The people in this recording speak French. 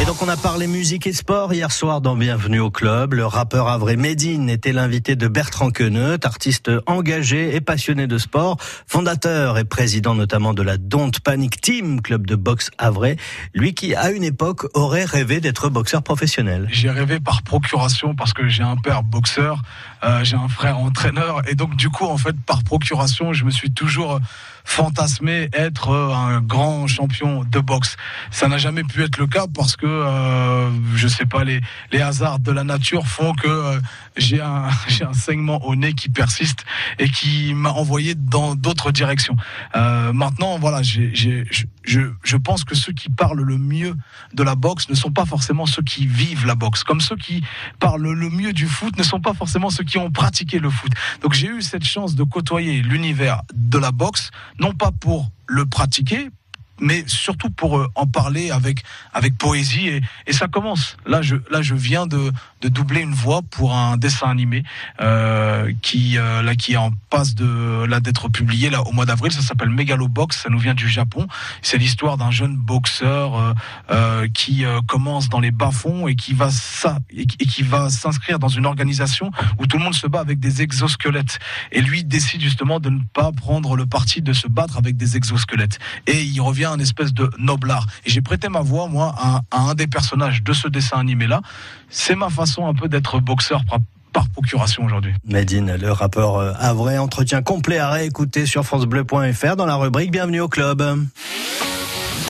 Et donc on a parlé musique et sport hier soir dans Bienvenue au club. Le rappeur Avré Medine était l'invité de Bertrand Queneut, artiste engagé et passionné de sport, fondateur et président notamment de la Don't Panic Team, club de boxe Avray. Lui qui à une époque aurait rêvé d'être boxeur professionnel. J'ai rêvé par procuration parce que j'ai un père boxeur, euh, j'ai un frère entraîneur et donc du coup en fait par procuration je me suis toujours fantasmé être un grand champion de boxe. Ça n'a jamais pu être le cas parce que euh, je sais pas les les hasards de la nature font que euh, j'ai un un saignement au nez qui persiste et qui m'a envoyé dans d'autres directions. Euh, maintenant voilà, j'ai je, je pense que ceux qui parlent le mieux de la boxe ne sont pas forcément ceux qui vivent la boxe, comme ceux qui parlent le mieux du foot ne sont pas forcément ceux qui ont pratiqué le foot. Donc j'ai eu cette chance de côtoyer l'univers de la boxe, non pas pour le pratiquer, mais surtout pour euh, en parler avec avec poésie et, et, ça commence. Là, je là je viens de, de doubler une voix pour un dessin animé euh, qui euh, là qui est en passe de là d'être publié là au mois d'avril. Ça s'appelle Megalobox. Ça nous vient du Japon. C'est l'histoire d'un jeune boxeur qui commence dans les bas fonds et qui va ça et qui va s'inscrire dans une organisation où tout le monde se bat avec des exosquelettes. Et lui décide justement de ne pas prendre le parti de se battre avec des exosquelettes. Et il revient un espèce de noblard. Et j'ai prêté ma voix, moi, à, à, un des personnages de ce dessin animé-là. C'est ma façon un peu d'être boxeur par procuration aujourd'hui. Medine, le rappeur à vrai entretien complet à réécouter sur francebleu.fr dans la rubrique Bienvenue au club.